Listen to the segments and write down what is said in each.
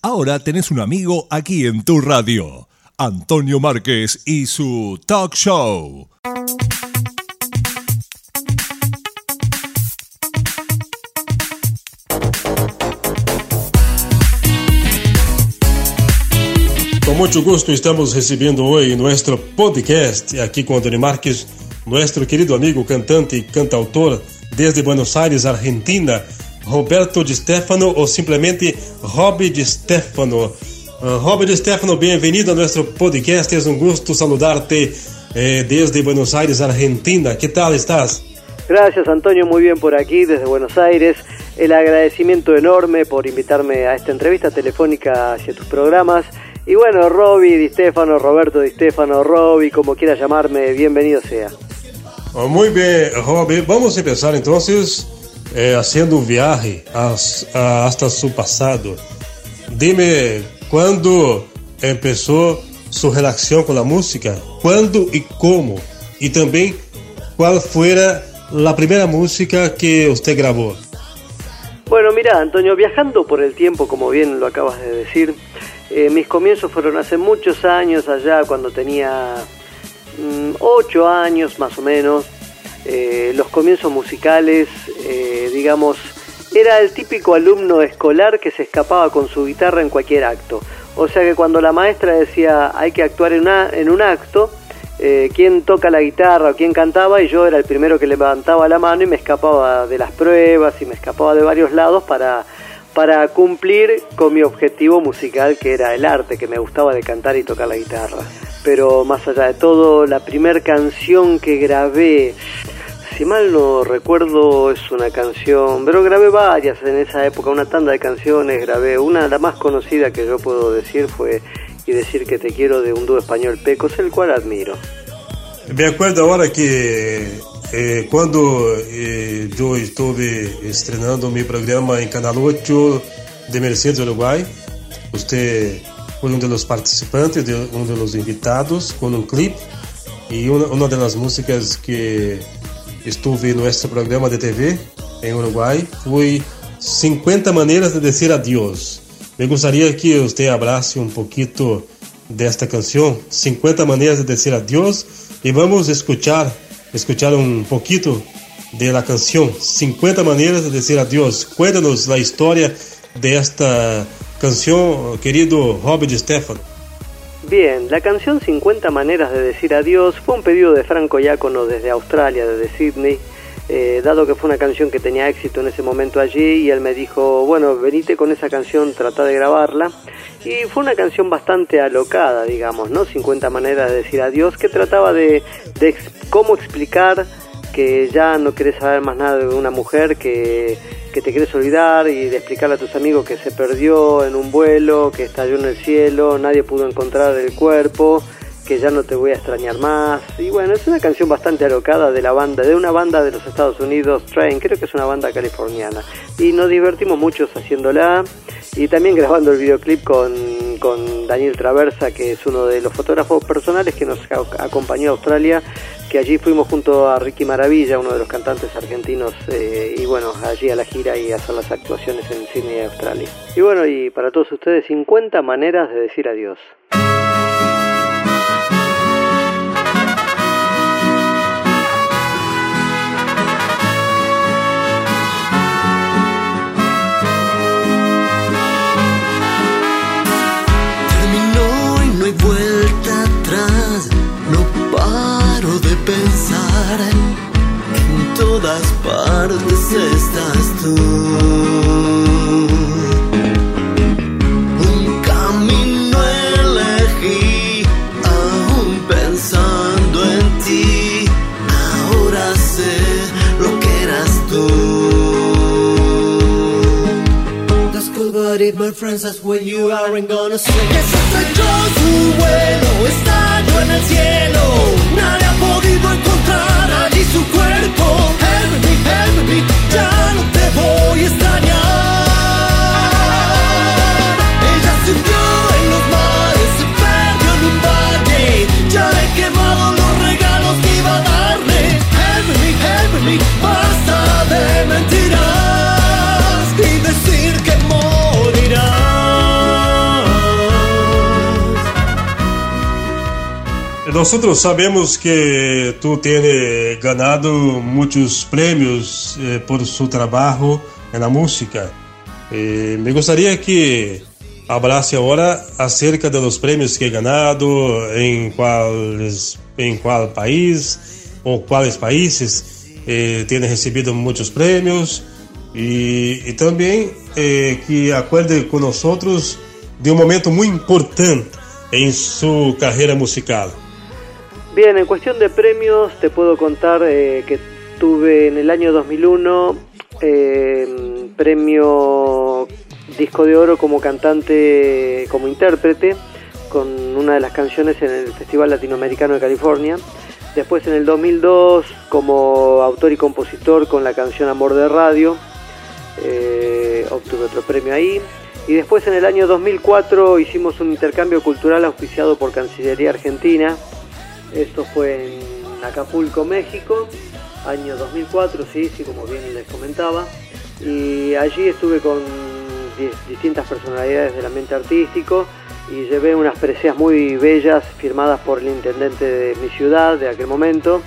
Ahora tenés un amigo aquí en tu radio, Antonio Márquez y su talk show. Con mucho gusto estamos recibiendo hoy nuestro podcast aquí con Antonio Márquez, nuestro querido amigo cantante y cantautor desde Buenos Aires, Argentina, Roberto Di Stefano ou simplesmente Rob Di Stefano. Uh, Rob Di Stefano, bem-vindo a nosso podcast. É um gosto saludarte eh, desde Buenos Aires, Argentina. Que tal estás? Gracias Antonio, muy bien por aquí desde Buenos Aires. El agradecimiento enorme por invitarme a esta entrevista telefónica hacia tus programas. Y bueno, Roby Di Stefano, Roberto Di Stefano, Roby, como quieras llamarme, bienvenido sea. Oh, muy bien, Roby. Vamos a empezar entonces eh, haciendo un viaje hasta su pasado. Dime, ¿cuándo empezó su relación con la música? ¿Cuándo y cómo? Y también, ¿cuál fuera la primera música que usted grabó? Bueno, mira, Antonio, viajando por el tiempo, como bien lo acabas de decir, eh, mis comienzos fueron hace muchos años allá, cuando tenía mm, ocho años más o menos. Eh, los comienzos musicales, eh, digamos, era el típico alumno escolar que se escapaba con su guitarra en cualquier acto. O sea que cuando la maestra decía hay que actuar en, una, en un acto, eh, quién toca la guitarra o quién cantaba, y yo era el primero que levantaba la mano y me escapaba de las pruebas y me escapaba de varios lados para, para cumplir con mi objetivo musical que era el arte, que me gustaba de cantar y tocar la guitarra. Pero más allá de todo, la primera canción que grabé si mal no recuerdo, es una canción, pero grabé varias en esa época, una tanda de canciones, grabé una, la más conocida que yo puedo decir fue Y decir que te quiero de un dúo español Pecos, el cual admiro. Me acuerdo ahora que eh, cuando eh, yo estuve estrenando mi programa en Canal 8 de Mercedes, Uruguay, usted fue uno de los participantes, de, uno de los invitados, con un clip y una, una de las músicas que estuve no este programa de TV em Uruguai foi 50 maneiras de dizer adiós. Me gostaria que você abrace um pouquinho desta canção, 50 maneiras de dizer adiós, e vamos escuchar, escuchar um pouquinho de la canção 50 maneiras de dizer adiós. Cuéntanos a história desta canção, querido Robert Stefano. Bien, la canción 50 maneras de decir adiós fue un pedido de Franco Iácono desde Australia, desde Sydney, eh, dado que fue una canción que tenía éxito en ese momento allí y él me dijo, bueno, venite con esa canción, trata de grabarla. Y fue una canción bastante alocada, digamos, ¿no? 50 maneras de decir adiós, que trataba de, cómo explicar que ya no querés saber más nada de una mujer, que que te quieres olvidar y de explicarle a tus amigos que se perdió en un vuelo, que estalló en el cielo, nadie pudo encontrar el cuerpo, que ya no te voy a extrañar más. Y bueno, es una canción bastante alocada de la banda, de una banda de los Estados Unidos, Train, creo que es una banda californiana. Y nos divertimos mucho haciéndola y también grabando el videoclip con, con Daniel Traversa, que es uno de los fotógrafos personales que nos acompañó a Australia que allí fuimos junto a Ricky Maravilla, uno de los cantantes argentinos, eh, y bueno, allí a la gira y a hacer las actuaciones en Sydney, Australia. Y bueno, y para todos ustedes, 50 maneras de decir adiós. En todas partes estás tú. Un camino elegí, aún pensando en ti. Ahora sé lo que eras tú. That's cool, but if my friends ask where you are, I'm gonna say Yes, estrelló su vuelo, estalló en el cielo Nadie ha podido encontrar allí su cuerpo. Help me, help me, ya no te voy a extrañar nosotros sabemos que tú tienes ganado muchos premios eh, por su trabajo en la música. Eh, me gustaría que hablase ahora acerca de los premios que he ganado, en cuáles, en cuál país o cuáles países eh, tiene recibido muchos premios y, y también eh, que acuerde con de un momento muy importante en su carrera musical. Bien, en cuestión de premios te puedo contar eh, que tuve en el año 2001 eh, premio disco de oro como cantante, como intérprete, con una de las canciones en el Festival Latinoamericano de California. Después en el 2002 como autor y compositor con la canción Amor de Radio, eh, obtuve otro premio ahí. Y después en el año 2004 hicimos un intercambio cultural auspiciado por Cancillería Argentina esto fue en Acapulco, México, año 2004, sí, sí, como bien les comentaba. Y allí estuve con distintas personalidades del ambiente artístico y llevé unas preseas muy bellas firmadas por el intendente de mi ciudad de aquel momento,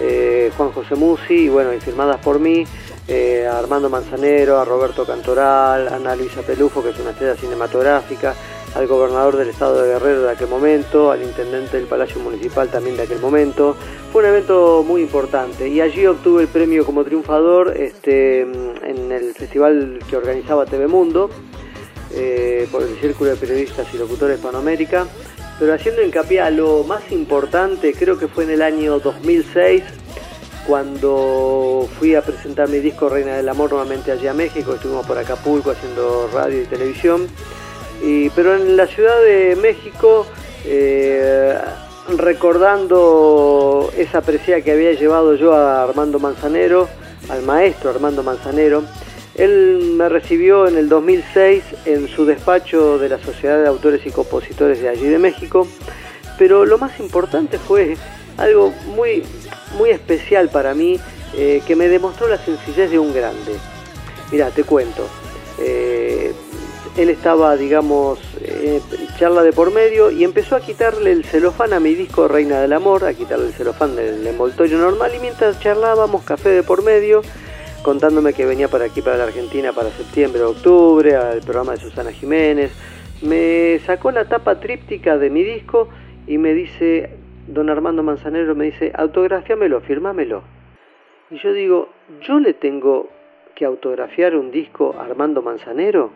eh, Juan José Musi, y bueno, y firmadas por mí, eh, a Armando Manzanero, a Roberto Cantoral, a Ana Luisa Pelufo, que es una estrella cinematográfica, al gobernador del estado de Guerrero de aquel momento, al intendente del Palacio Municipal también de aquel momento. Fue un evento muy importante y allí obtuve el premio como triunfador este, en el festival que organizaba TV Mundo eh, por el Círculo de Periodistas y Locutores Panamérica. Pero haciendo hincapié a lo más importante, creo que fue en el año 2006, cuando fui a presentar mi disco Reina del Amor nuevamente allí a México, estuvimos por Acapulco haciendo radio y televisión pero en la Ciudad de México, eh, recordando esa presea que había llevado yo a Armando Manzanero, al maestro Armando Manzanero, él me recibió en el 2006 en su despacho de la Sociedad de Autores y Compositores de allí de México, pero lo más importante fue algo muy, muy especial para mí, eh, que me demostró la sencillez de un grande. Mira, te cuento. Eh, él estaba, digamos, eh, charla de por medio y empezó a quitarle el celofán a mi disco Reina del Amor, a quitarle el celofán del envoltorio normal y mientras charlábamos, café de por medio, contándome que venía para aquí, para la Argentina, para septiembre octubre, al programa de Susana Jiménez, me sacó la tapa tríptica de mi disco y me dice, don Armando Manzanero me dice, autografiámelo, firmámelo. Y yo digo, ¿yo le tengo que autografiar un disco a Armando Manzanero?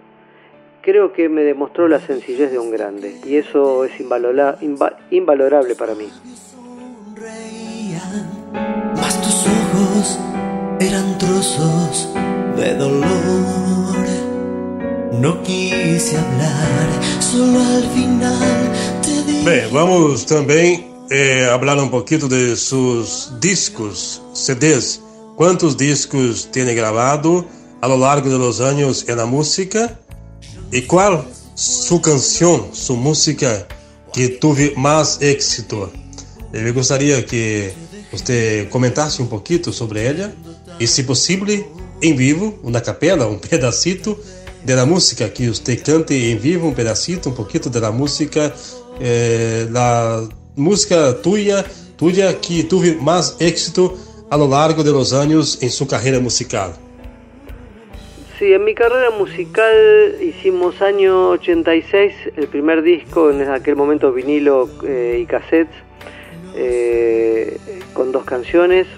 Creo que me demostró la sencillez de un grande y eso es invalorable para mí. Mas tus ojos eran trozos de dolor. No quise hablar, solo al final te dije. vamos también eh, hablar un poquito de sus discos, CDs. ¿Cuántos discos tiene grabado a lo largo de los años en la música? ¿Y cuál su canción, su música que tuve más éxito? Me gustaría que usted comentase un poquito sobre ella y, si posible, en vivo, una capela, un pedacito de la música que usted cante en vivo, un pedacito, un poquito de la música, eh, la música tuya, tuya que tuve más éxito a lo largo de los años en su carrera musical. Sí, en mi carrera musical hicimos año 86, el primer disco, en aquel momento vinilo eh, y cassettes, eh, con dos canciones,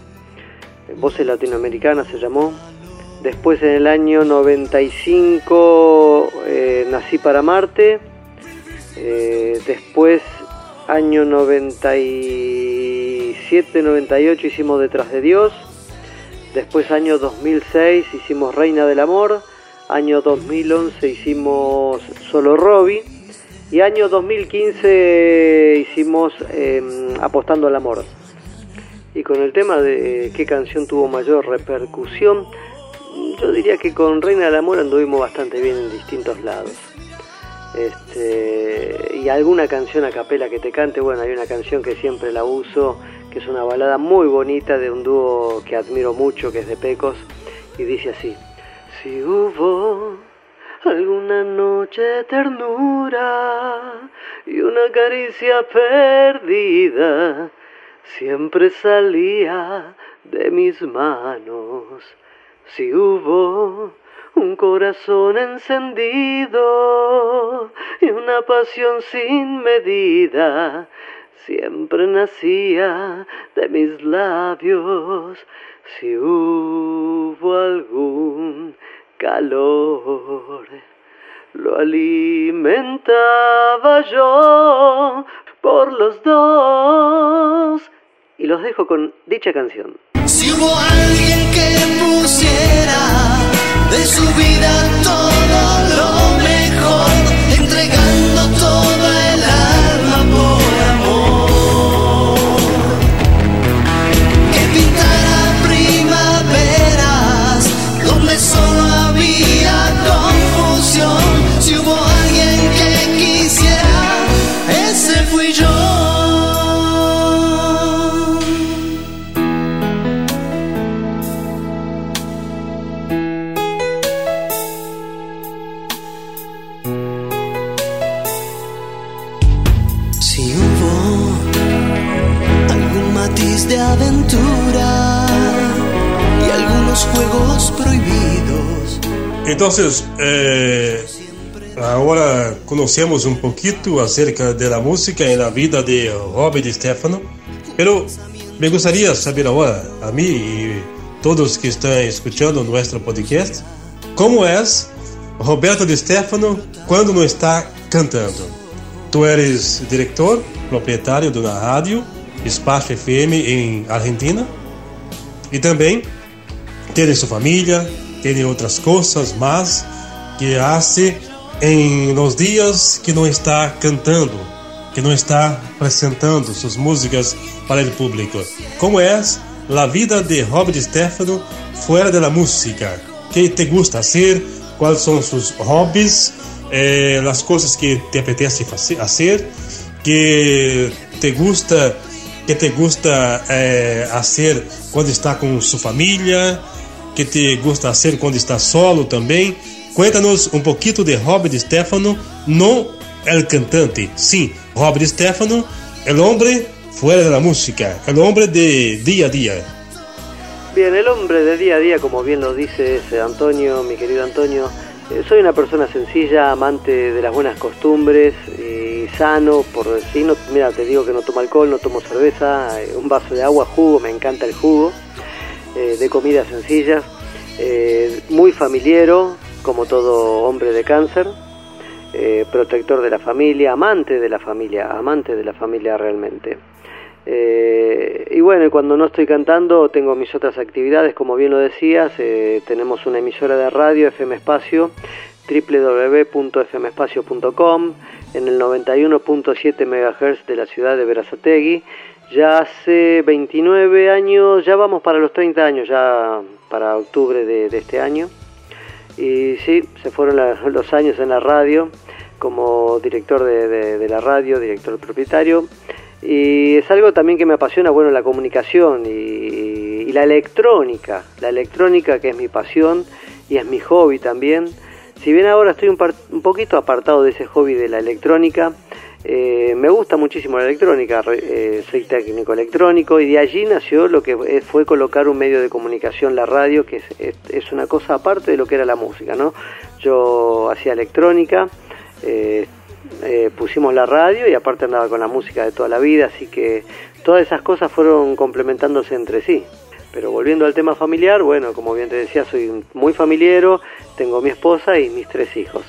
Voces Latinoamericanas se llamó. Después en el año 95 eh, Nací para Marte. después año 97-98 hicimos Detrás de Dios Después año 2006 hicimos Reina del Amor, año 2011 hicimos Solo Robbie y año 2015 hicimos em, Apostando al Amor. Y con el tema de qué canción tuvo mayor repercusión, yo diría que con Reina del Amor anduvimos bastante bien en distintos lados. Este, y alguna canción a capela que te cante, bueno, hay una canción que siempre la uso que es una balada muy bonita de un dúo que admiro mucho, que es de Pecos, y dice así, si hubo Alguna noche de ternura y una caricia perdida siempre salía de mis manos. Si hubo un corazón encendido y una pasión sin medida, siempre nacía de mis labios. Si hubo algún calor, lo alimentaba yo por los dos. Y los dejo con dicha canción. Si hubo alguien que pusiera de su vida todo aventura y algunos juegos prohibidos. Entonces, eh, ahora conocemos un poquito acerca de la música en la vida de Robert Stefano, pero me gustaría saber ahora, a mí y todos que están escuchando nuestro podcast, cómo es Roberto Di Stefano quando não está cantando. Tu eres diretor, proprietário de uma rádio, Espaço FM em Argentina, e também tem sua família, tem outras coisas mais que hace em nos dias que não está cantando, que não está apresentando suas músicas para o público. Como é a vida de Robert Stefano fora da música? que te gusta hacer? Quais são seus hobbies? Eh, as coisas que te apetece fazer? Que te gusta que te gusta eh, hacer quando está com sua família? Que te gusta hacer quando está solo também? Cuéntanos um pouquinho de Robert Stefano, não el cantante. Sim, Robert Stefano, el hombre fuera de música, el hombre de día a día. Bien, el hombre de día a día, como lo dice ese Antonio, mi querido Antonio, soy una persona sencilla, amante de las buenas costumbres y sano, por decir, no, mira, te digo que no tomo alcohol, no tomo cerveza, eh, un vaso de agua, jugo, me encanta el jugo, eh, de comidas sencillas, eh, muy familiero, como todo hombre de cáncer, eh, protector de la familia, amante de la familia, amante de la familia realmente. Eh, y bueno, cuando no estoy cantando tengo mis otras actividades, como bien lo decías, eh, tenemos una emisora de radio, FM Espacio, www.fmespacio.com, en el 91.7 MHz de la ciudad de Verazategui. Ya hace 29 años, ya vamos para los 30 años, ya para octubre de, este año. Y sí, se fueron los años en la radio como director de la radio, director propietario. Y es algo también que me apasiona, bueno, la comunicación y, y, la electrónica, la electrónica que es mi pasión y es mi hobby también. Si bien ahora estoy un, par, un poquito apartado de ese hobby de la electrónica, eh, me gusta muchísimo la electrónica, eh, soy técnico electrónico y de allí nació lo que fue colocar un medio de comunicación, la radio, que es, es, es una cosa aparte de lo que era la música, ¿no? Yo hacía electrónica, eh, eh, pusimos la radio y aparte andaba con la música de toda la vida, así que todas esas cosas fueron complementándose entre sí. Pero volviendo al tema familiar, bueno, como bien te decía, soy muy familiero, tengo mi esposa y mis tres hijos.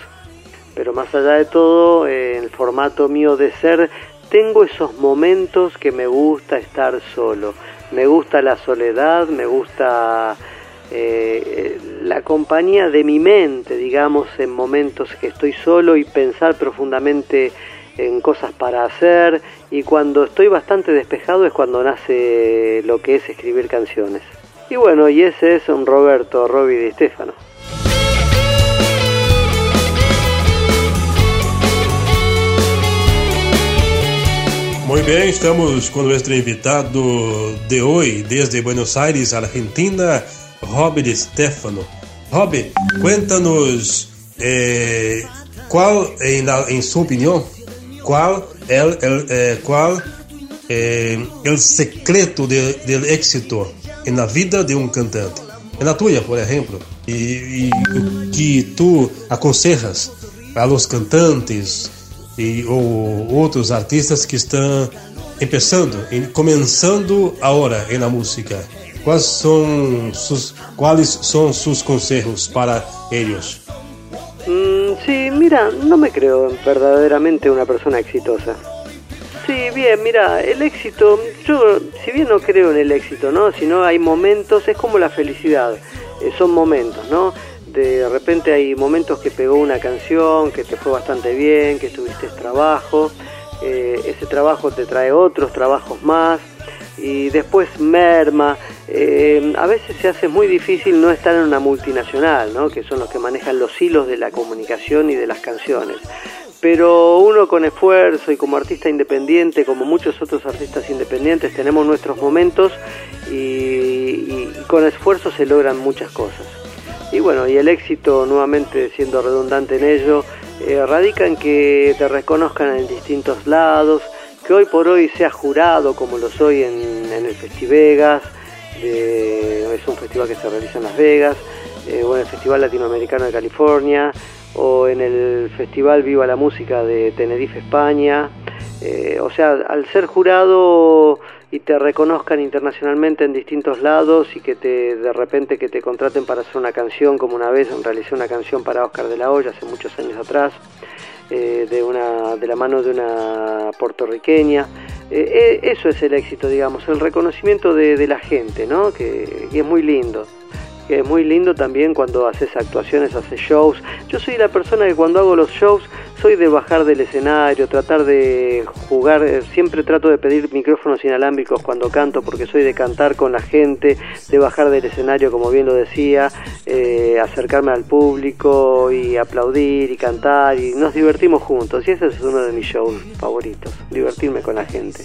Pero más allá de todo, eh, el formato mío de ser, tengo esos momentos que me gusta estar solo. Me gusta la soledad, me gusta eh, la compañía de mi mente, digamos, en momentos que estoy solo y pensar profundamente en cosas para hacer y cuando estoy bastante despejado es cuando nace lo que es escribir canciones. Y bueno, y ese es un Roberto Robbie de Stefano. Muy bien, estamos con nuestro invitado de hoy desde Buenos Aires, Argentina, Robert Stefano. Robert, cuéntanos eh, ¿cuál, en, la, en, su opinión, cuál el, el eh, eh, secreto de, del éxito en la vida de un cantante? En la tuya, por ejemplo, y, y que tú aconsejas a los cantantes y, o outros artistas que estão começando, começando agora na música. Quais são sus, quais são sus consejos para eles? Mm, sí, mira, no me creo verdaderamente una persona exitosa. Sí, bien, mira, el éxito, yo si bien no creo en el éxito, ¿no? Sino hay momentos, es como la felicidad, eh, son momentos, ¿no? de repente hay momentos que pegó una canción, que te fue bastante bien, que tuviste trabajo, eh, ese trabajo te trae otros trabajos más y después merma. Eh, a veces se hace muy difícil no estar en una multinacional, ¿no? que son los que manejan los hilos de la comunicación y de las canciones. Pero uno con esfuerzo y como artista independiente, como muchos otros artistas independientes, tenemos nuestros momentos y, con esfuerzo se logran muchas cosas. Y bueno, y el éxito, nuevamente siendo redundante en ello, eh, radica en que te reconozcan en distintos lados, que hoy por hoy sea jurado como lo soy en, el Festivegas, es un festival que se realiza en Las Vegas, eh, o en el Festival Latinoamericano de California, o en el Festival Viva la Música de Tenerife, España. Eh, o sea, al ser jurado y te reconozcan internacionalmente en distintos lados y que te de repente que te contraten para hacer una canción como una vez realicé una canción para Oscar de la Hoya hace muchos años atrás eh, de una de la mano de una puertorriqueña eh, eh, eso es el éxito digamos el reconocimiento de, la gente no que, que es muy lindo que es muy lindo también cuando haces actuaciones, haces shows. Yo soy la persona que cuando hago los shows soy de bajar del escenario, tratar de jugar, eh, siempre trato de pedir micrófonos inalámbricos cuando canto porque soy de cantar con la gente, de bajar del escenario como bien lo decía, eh, acercarme al público y aplaudir y cantar y nos divertimos juntos y ese es uno de mis shows favoritos, divertirme con la gente.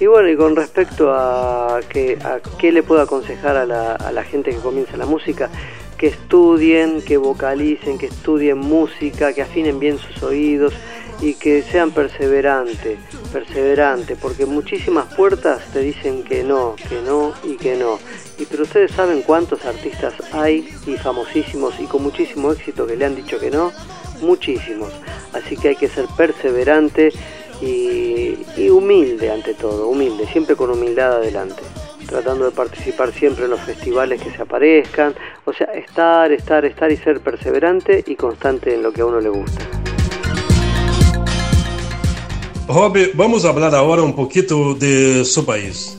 Y bueno, y con respecto a, que, a qué le puedo aconsejar a la, a la gente que comienza la música, que estudien, que vocalicen, que estudien música, que afinen bien sus oídos y que sean perseverantes, perseverantes, porque muchísimas puertas te dicen que no, que no y que no. Y pero ustedes saben cuántos artistas hay y famosísimos y con muchísimo éxito que le han dicho que no, muchísimos. Así que hay que ser perseverante y, y humilde ante todo, humilde, siempre con humildad adelante tratando de participar siempre en los festivales que se aparezcan, o sea, estar, estar, estar y ser perseverante y constante en lo que a uno le gusta. Rob, vamos a hablar ahora un poquito de su país.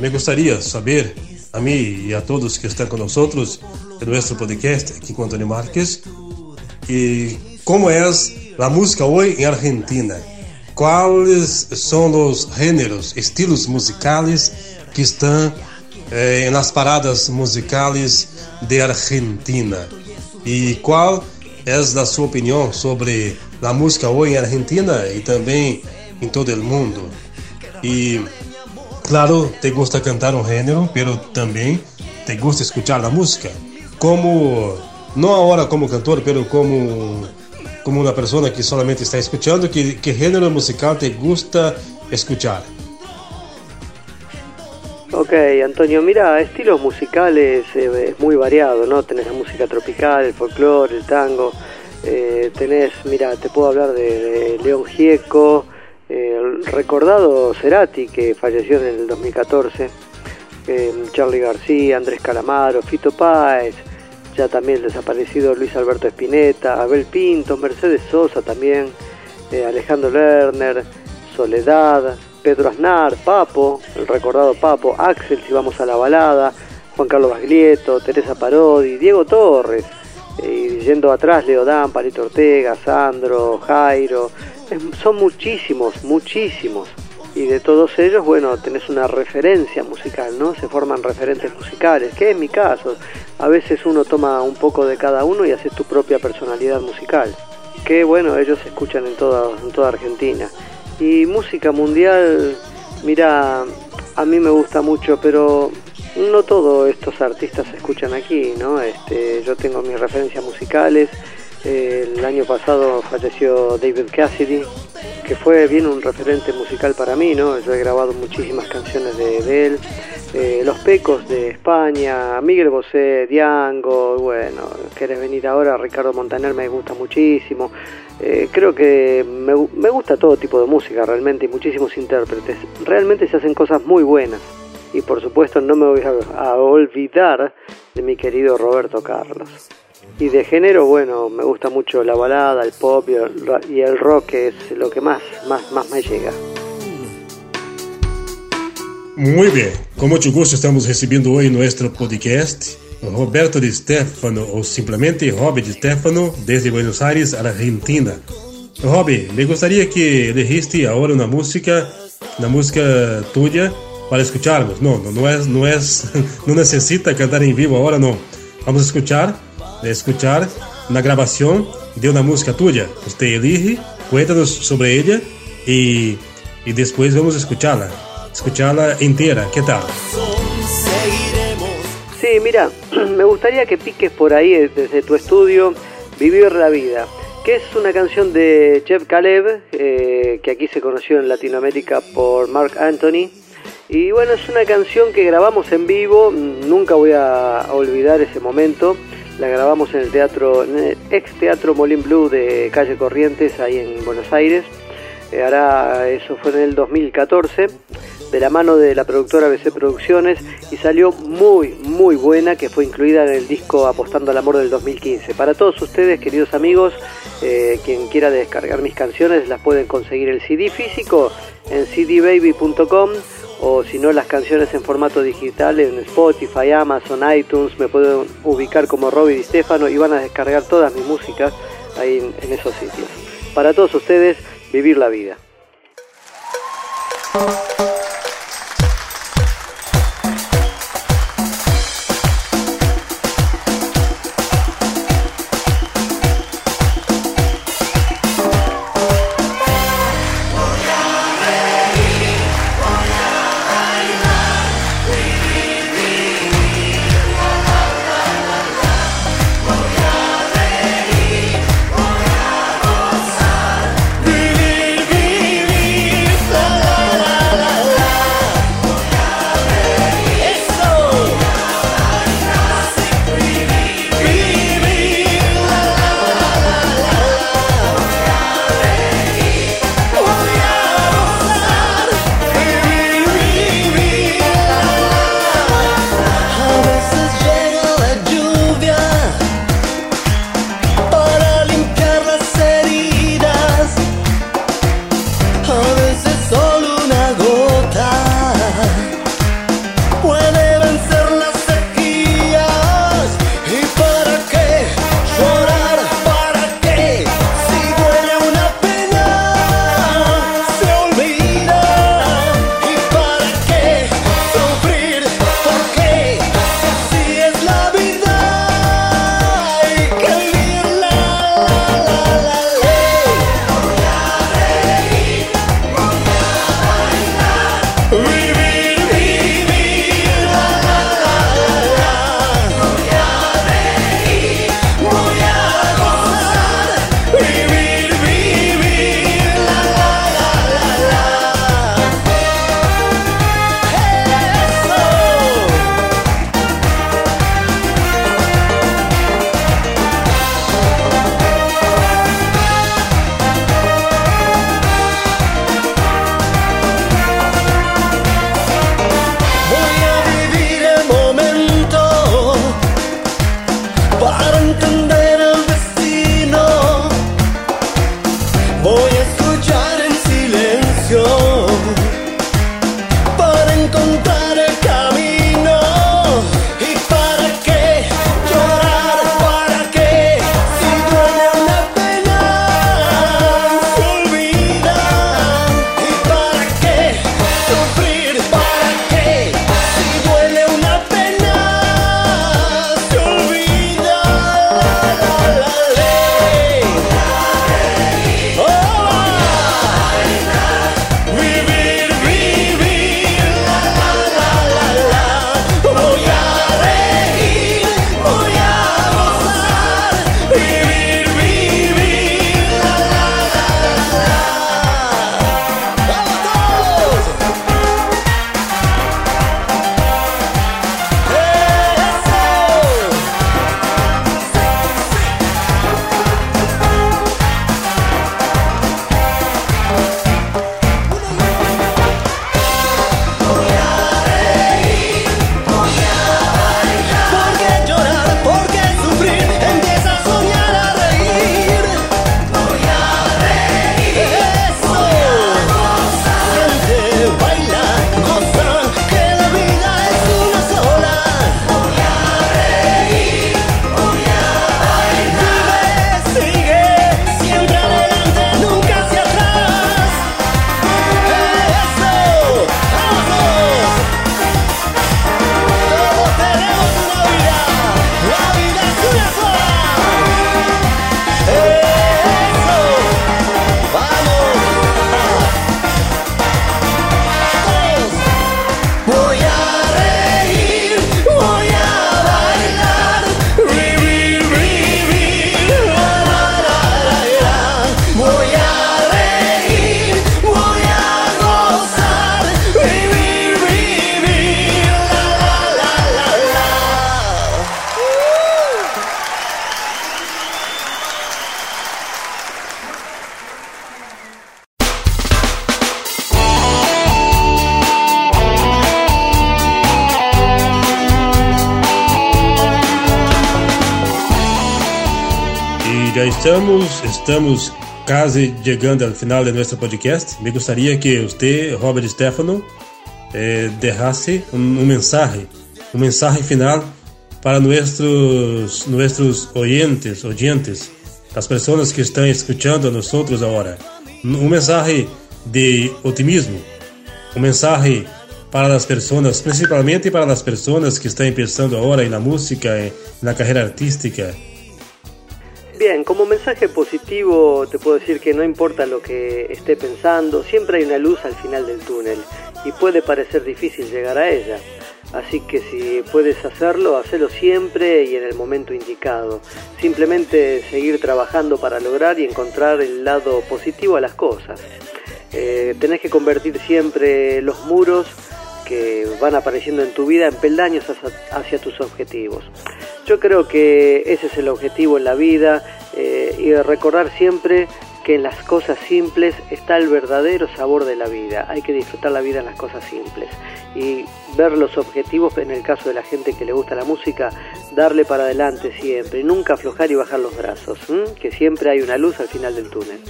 Me gustaría saber, a mí y a todos que están con nosotros en nuestro podcast aquí con Antonio Márquez, y cómo es la música hoy en Argentina. ¿Cuáles son los géneros, estilos musicales que estão eh, nas paradas musicais de Argentina. E qual é a sua opinião sobre a música hoje em Argentina e também em todo o mundo? E claro, te gusta cantar um gênero, pero também te gusta escuchar a música. Como não agora como cantor, pero como como uma pessoa que solamente está escutando, que, que gênero musical te gusta escuchar? Ok, Antonio, mira, estilos musicales eh, es muy variado, ¿no? Tenés la música tropical, el folclore, el tango, eh, tenés, mira, te puedo hablar de, León Gieco, el recordado Cerati, que falleció en el 2014, eh, Charlie García, Andrés Calamaro, Fito Páez, ya también el desaparecido Luis Alberto Espineta, Abel Pinto, Mercedes Sosa también, Alejandro Lerner, Soledad, Pedro Aznar, Papo, el recordado Papo, Axel si vamos a la balada, Juan Carlos Baglietto, Teresa Parodi, Diego Torres, eh, y yendo atrás Dan, Palito Ortega, Sandro, Jairo, son muchísimos, muchísimos. Y de todos ellos, bueno, tenés una referencia musical, ¿no? Se forman referentes musicales, que es mi caso. A veces uno toma un poco de cada uno y hace tu propia personalidad musical. Que bueno, ellos se escuchan en toda, en toda Argentina. Y música mundial, mira, a mí me gusta mucho, pero no todos estos artistas se escuchan aquí, ¿no? Este, yo tengo mis referencias musicales el año pasado falleció David Cassidy, que fue bien un referente musical para mí, ¿no? Yo he grabado muchísimas canciones de, él. Eh, Los Pecos de España, Miguel Bosé, Diango, bueno, querés venir ahora, Ricardo Montaner me gusta muchísimo. Eh, creo que me, me gusta todo tipo de música realmente y muchísimos intérpretes. Realmente se hacen cosas muy buenas. Y por supuesto no me voy a olvidar de mi querido Roberto Carlos. Y de género, bueno, me gusta mucho la balada, el pop y el, rock, que es lo que más, más, más me llega. Muy bien, con mucho gusto estamos recibiendo hoy nuestro podcast Roberto de Stefano, o simplemente Robbie de Stefano, desde Buenos Aires, Argentina. Robbie, me gustaría que elegiste ahora una música, una música tuya para escucharnos. No, no, no es, no es, no necesita cantar en vivo ahora, no. Vamos a escuchar de escuchar una grabación de una música tuya. Usted elige, cuéntanos sobre ella y, y después vamos a escucharla, entera. ¿Qué tal? Sí, mira, me gustaría que piques por ahí eh, desde tu estudio Vivir la Vida, que es una canción de Jeff Caleb, eh, que aquí se conoció en Latinoamérica por Mark Anthony. Y bueno, es una canción que grabamos en vivo, nunca voy a olvidar ese momento la grabamos en el teatro, en el ex teatro Molin Blue de calle Corrientes, ahí en Buenos Aires. Eh, ahora eso fue en el 2014, de la mano de la productora BC Producciones, y salió muy, muy buena, que fue incluida en el disco Apostando al Amor del 2015. Para todos ustedes, queridos amigos, eh, quien quiera descargar mis canciones, las pueden conseguir el CD físico en cdbaby.com o si no las canciones en formato digital en Spotify, Amazon, iTunes, me pueden ubicar como Robbie Di Stefano y van a descargar todas mis músicas ahí en, en esos sitios. Para todos ustedes, vivir la vida. Estamos, estamos casi llegando al final de nuestro podcast. Me gustaría que usted, Robert Stefano, eh, dejase un, un, mensaje, un mensaje final para nuestros, nuestros oyentes, oyentes, las personas que están escuchando a nosotros ahora. Un mensaje de otimismo, un mensaje para las personas, principalmente para las personas que están empezando ahora en la música, en la carrera artística. Bien, como mensaje positivo te puedo decir que no importa lo que esté pensando, siempre hay una luz al final del túnel y puede parecer difícil llegar a ella. Así que si puedes hacerlo, hacelo siempre y en el momento indicado. Simplemente seguir trabajando para lograr y encontrar el lado positivo a las cosas. Eh, tenés que convertir siempre los muros que van apareciendo en tu vida en peldaños hacia, tus objetivos. Yo creo que ese es el objetivo en la vida eh, y recordar siempre que en las cosas simples está el verdadero sabor de la vida. Hay que disfrutar la vida en las cosas simples y ver los objetivos, en el caso de la gente que le gusta la música, darle para adelante siempre, nunca aflojar y bajar los brazos, que siempre hay una luz al final del túnel.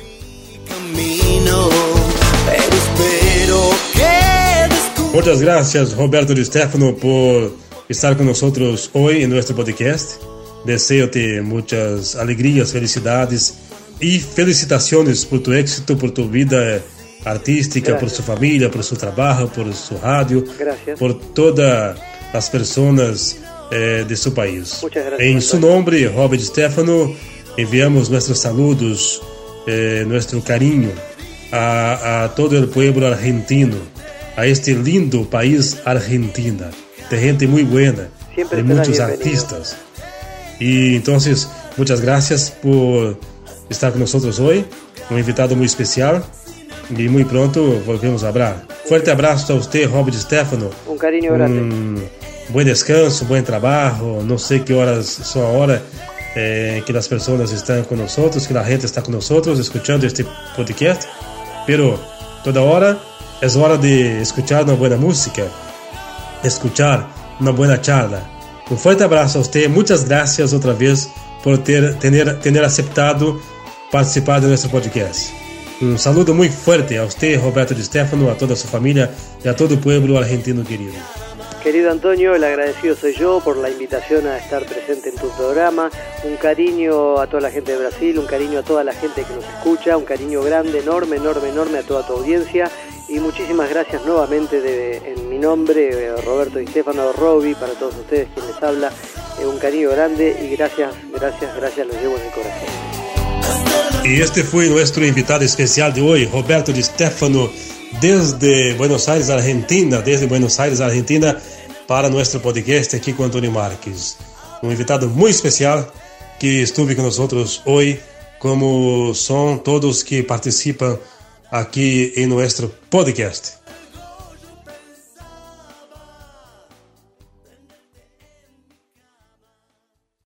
Muchas gracias Roberto Di Stefano por estar con nosotros hoy en nuestro podcast. Deseo-te muchas alegrías, felicidades y felicitaciones por tu éxito, por tu vida artística, por su familia, por su trabajo, por su radio, gracias. por todas las personas eh, de su país. Muchas gracias. En su nombre, Robert Stefano, enviamos nuestros saludos, eh, nuestro cariño a, a todo el pueblo argentino a este lindo país Argentina, de gente muy buena, Siempre de muchos artistas. Y entonces, muchas gracias por estar con nosotros hoy, un invitado muy especial. Y muy pronto volvemos a hablar. Fuerte abrazo a usted, Robert Stefano. Un cariño grande. Un buen descanso, buen trabajo. No sé qué horas son ahora eh, que las personas están con nosotros, que la gente está con nosotros escuchando este podcast. Pero toda hora es hora de escuchar una buena música, escuchar una buena charla. Un fuerte abrazo a usted, muchas gracias otra vez por ter, tener, tener aceptado participar de nuestro podcast. Un saludo muy fuerte a usted, Roberto Di Stefano, a toda su familia y a todo el pueblo argentino querido. Querido Antonio, el agradecido soy yo por la invitación a estar presente en tu programa. Un cariño a toda la gente de Brasil, un cariño a toda la gente que nos escucha, un cariño grande, enorme, enorme, enorme a toda tu audiencia y muchísimas gracias nuevamente de, en mi nombre, eh, Roberto Di Stefano Robi, para todos ustedes quien les habla, eh, un cariño grande y gracias, gracias, gracias, los llevo en el corazón. Y este fue nuestro invitado especial de hoy, Roberto Di Stefano, desde Buenos Aires, Argentina, desde Buenos Aires, Argentina, para nuestro podcast aquí con Antonio Márquez. Un invitado muy especial que con nosotros hoy, como son todos que participan aqui em nosso podcast.